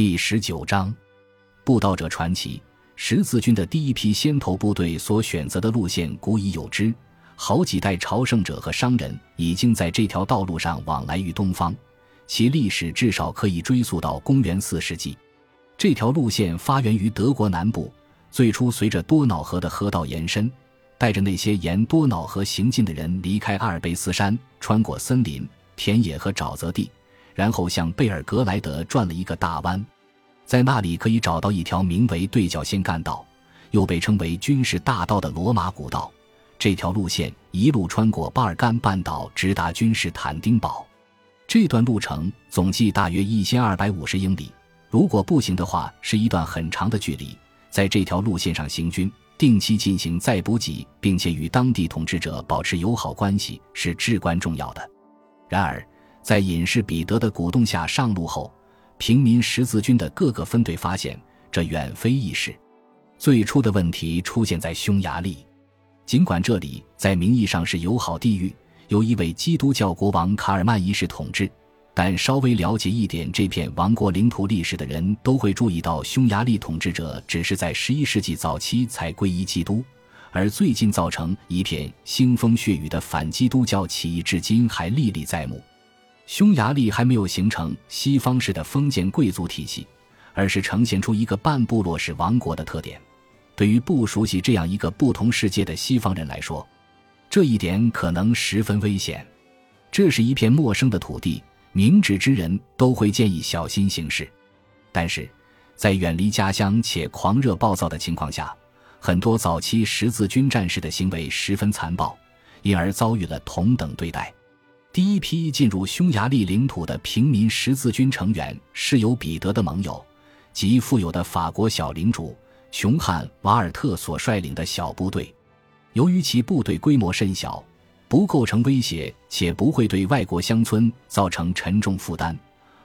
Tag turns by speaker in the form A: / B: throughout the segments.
A: 第十九章，布道者传奇。十字军的第一批先头部队所选择的路线古已有之，好几代朝圣者和商人已经在这条道路上往来于东方，其历史至少可以追溯到公元四世纪。这条路线发源于德国南部，最初随着多瑙河的河道延伸，带着那些沿多瑙河行进的人离开阿尔卑斯山，穿过森林、田野和沼泽地。然后向贝尔格莱德转了一个大弯，在那里可以找到一条名为对角线干道，又被称为军事大道的罗马古道。这条路线一路穿过巴尔干半岛，直达君士坦丁堡。这段路程总计大约一千二百五十英里，如果步行的话，是一段很长的距离。在这条路线上行军，定期进行再补给，并且与当地统治者保持友好关系是至关重要的。然而，在隐士彼得的鼓动下上路后，平民十字军的各个分队发现这远非易事。最初的问题出现在匈牙利，尽管这里在名义上是友好地域，由一位基督教国王卡尔曼一世统治，但稍微了解一点这片王国领土历史的人都会注意到，匈牙利统治者只是在十一世纪早期才皈依基督，而最近造成一片腥风血雨的反基督教起义，至今还历历在目。匈牙利还没有形成西方式的封建贵族体系，而是呈现出一个半部落式王国的特点。对于不熟悉这样一个不同世界的西方人来说，这一点可能十分危险。这是一片陌生的土地，明智之人都会建议小心行事。但是，在远离家乡且狂热暴躁的情况下，很多早期十字军战士的行为十分残暴，因而遭遇了同等对待。第一批进入匈牙利领土的平民十字军成员是由彼得的盟友及富有的法国小领主琼汉瓦尔特所率领的小部队。由于其部队规模甚小，不构成威胁，且不会对外国乡村造成沉重负担，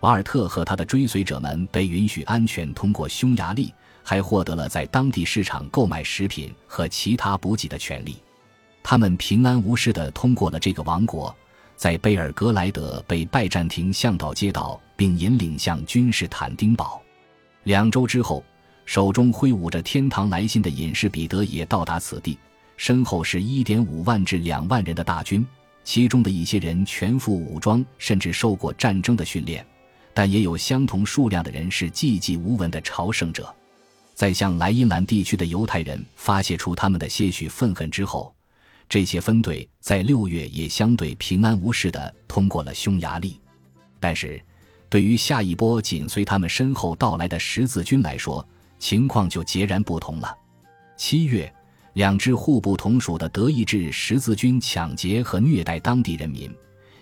A: 瓦尔特和他的追随者们被允许安全通过匈牙利，还获得了在当地市场购买食品和其他补给的权利。他们平安无事地通过了这个王国。在贝尔格莱德被拜占庭向导接到，并引领向君士坦丁堡。两周之后，手中挥舞着天堂来信的隐士彼得也到达此地，身后是一点五万至两万人的大军，其中的一些人全副武装，甚至受过战争的训练，但也有相同数量的人是寂寂无闻的朝圣者。在向莱茵兰地区的犹太人发泄出他们的些许愤恨之后。这些分队在六月也相对平安无事地通过了匈牙利，但是，对于下一波紧随他们身后到来的十字军来说，情况就截然不同了。七月，两支互不同属的德意志十字军抢劫和虐待当地人民，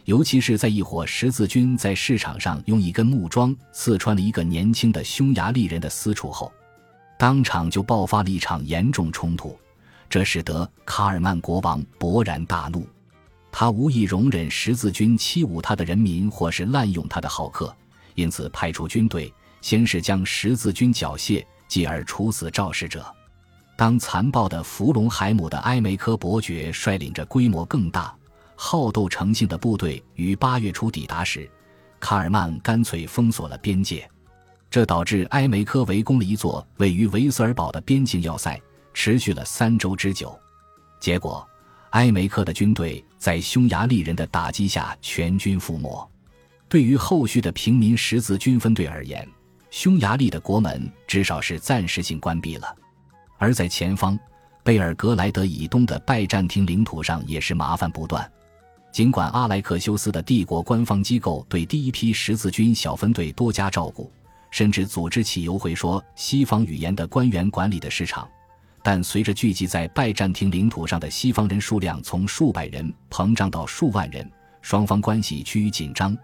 A: 尤其是在一伙十字军在市场上用一根木桩刺穿了一个年轻的匈牙利人的私处后，当场就爆发了一场严重冲突。这使得卡尔曼国王勃然大怒，他无意容忍十字军欺侮他的人民或是滥用他的好客，因此派出军队，先是将十字军缴械，继而处死肇事者。当残暴的弗隆海姆的埃梅科伯爵率领着规模更大、好斗成性的部队于八月初抵达时，卡尔曼干脆封锁了边界，这导致埃梅科围攻了一座位于维斯尔堡的边境要塞。持续了三周之久，结果，埃梅克的军队在匈牙利人的打击下全军覆没。对于后续的平民十字军分队而言，匈牙利的国门至少是暂时性关闭了。而在前方，贝尔格莱德以东的拜占庭领土上也是麻烦不断。尽管阿莱克修斯的帝国官方机构对第一批十字军小分队多加照顾，甚至组织起由会说西方语言的官员管理的市场。但随着聚集在拜占庭领土上的西方人数量从数百人膨胀到数万人，双方关系趋于紧张，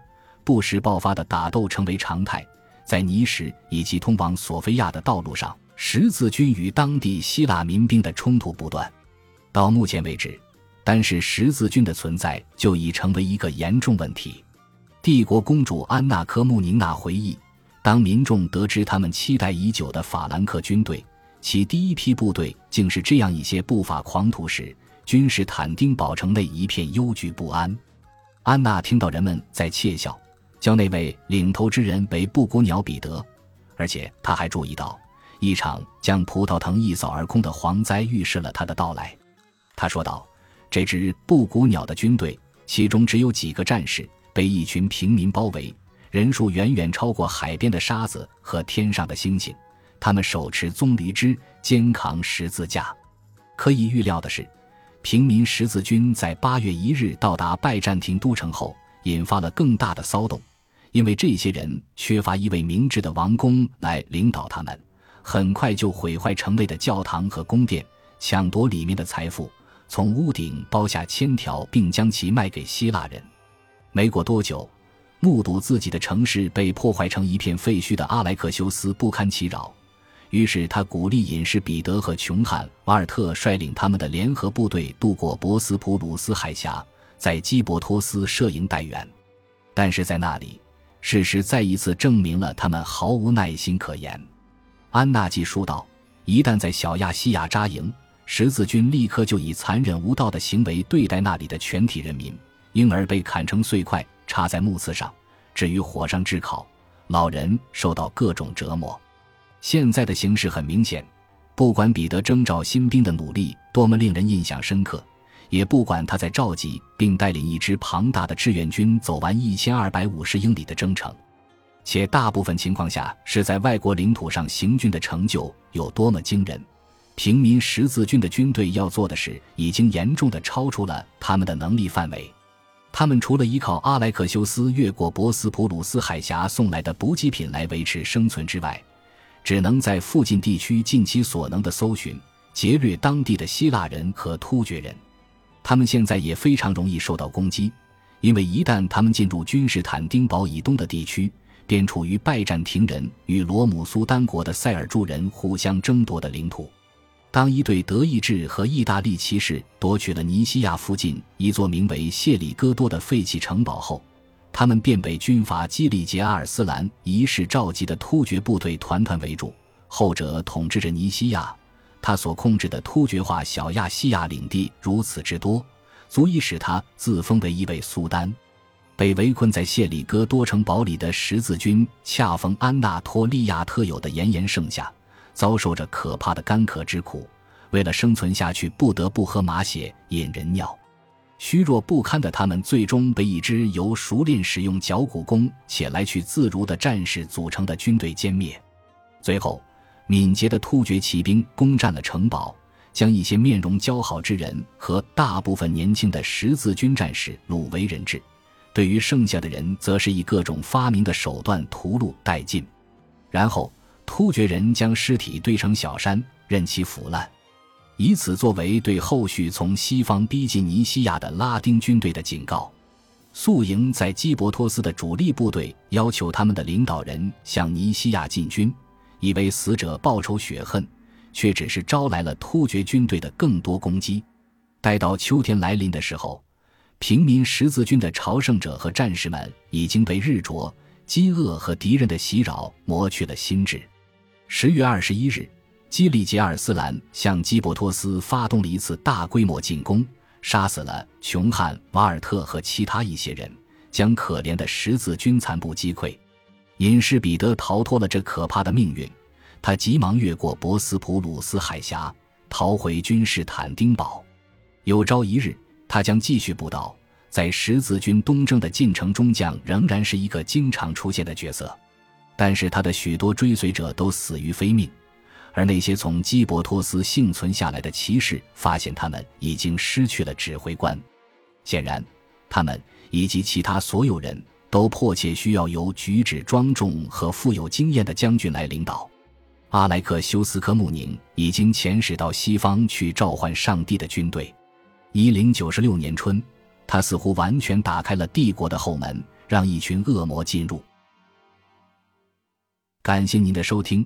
A: 不时爆发的打斗成为常态。在尼什以及通往索菲亚的道路上，十字军与当地希腊民兵的冲突不断。到目前为止，单是十字军的存在就已成为一个严重问题。帝国公主安娜·科穆宁娜回忆，当民众得知他们期待已久的法兰克军队。其第一批部队竟是这样一些不法狂徒时，君士坦丁堡城内一片忧惧不安。安娜听到人们在窃笑，叫那位领头之人为布谷鸟彼得，而且他还注意到，一场将葡萄藤一扫而空的蝗灾预示了他的到来。他说道：“这支布谷鸟的军队，其中只有几个战士，被一群平民包围，人数远远超过海边的沙子和天上的星星。他们手持棕榈枝，肩扛十字架。可以预料的是，平民十字军在八月一日到达拜占庭都城后，引发了更大的骚动。”因为这些人缺乏一位明智的王公来领导他们，很快就毁坏城内的教堂和宫殿，抢夺里面的财富，从屋顶剥下铅条，并将其卖给希腊人。没过多久，目睹自己的城市被破坏成一片废墟的阿莱克修斯不堪其扰，于是他鼓励隐士彼得和穷汉瓦尔特率领他们的联合部队渡过博斯普鲁斯海峡，在基伯托斯设营待援。但是在那里。事实再一次证明了他们毫无耐心可言。安娜季说道：“一旦在小亚细亚扎营，十字军立刻就以残忍无道的行为对待那里的全体人民，婴儿被砍成碎块插在木刺上，置于火上炙烤；老人受到各种折磨。现在的形势很明显，不管彼得征召新兵的努力多么令人印象深刻。”也不管他在召集并带领一支庞大的志愿军走完一千二百五十英里的征程，且大部分情况下是在外国领土上行军的成就有多么惊人，平民十字军的军队要做的事已经严重的超出了他们的能力范围。他们除了依靠阿莱克修斯越过博斯普鲁斯海峡送来的补给品来维持生存之外，只能在附近地区尽其所能的搜寻、劫掠当地的希腊人和突厥人。他们现在也非常容易受到攻击，因为一旦他们进入君士坦丁堡以东的地区，便处于拜占庭人与罗姆苏丹国的塞尔柱人互相争夺的领土。当一队德意志和意大利骑士夺取了尼西亚附近一座名为谢里戈多的废弃城堡后，他们便被军阀基里杰阿尔斯兰一世召集的突厥部队团团围住，后者统治着尼西亚。他所控制的突厥化小亚细亚领地如此之多，足以使他自封为一位苏丹。被围困在谢里戈多城堡里的十字军，恰逢安纳托利亚特有的炎炎盛夏，遭受着可怕的干渴之苦。为了生存下去，不得不喝马血、饮人尿。虚弱不堪的他们，最终被一支由熟练使用脚骨功且来去自如的战士组成的军队歼灭。最后。敏捷的突厥骑兵攻占了城堡，将一些面容姣好之人和大部分年轻的十字军战士掳为人质。对于剩下的人，则是以各种发明的手段屠戮殆尽。然后，突厥人将尸体堆成小山，任其腐烂，以此作为对后续从西方逼近尼西亚的拉丁军队的警告。宿营在基伯托斯的主力部队要求他们的领导人向尼西亚进军。以为死者报仇雪恨，却只是招来了突厥军队的更多攻击。待到秋天来临的时候，平民十字军的朝圣者和战士们已经被日灼、饥饿和敌人的袭扰磨去了心智。十月二十一日，基利杰尔斯兰向基伯托斯发动了一次大规模进攻，杀死了穷汉瓦尔特和其他一些人，将可怜的十字军残部击溃。隐士彼得逃脱了这可怕的命运，他急忙越过博斯普鲁斯海峡，逃回君士坦丁堡。有朝一日，他将继续布道。在十字军东征的进程中，将仍然是一个经常出现的角色。但是，他的许多追随者都死于非命，而那些从基伯托斯幸存下来的骑士发现，他们已经失去了指挥官。显然，他们以及其他所有人。都迫切需要由举止庄重和富有经验的将军来领导。阿莱克修斯科穆宁已经遣使到西方去召唤上帝的军队。一零九十六年春，他似乎完全打开了帝国的后门，让一群恶魔进入。感谢您的收听，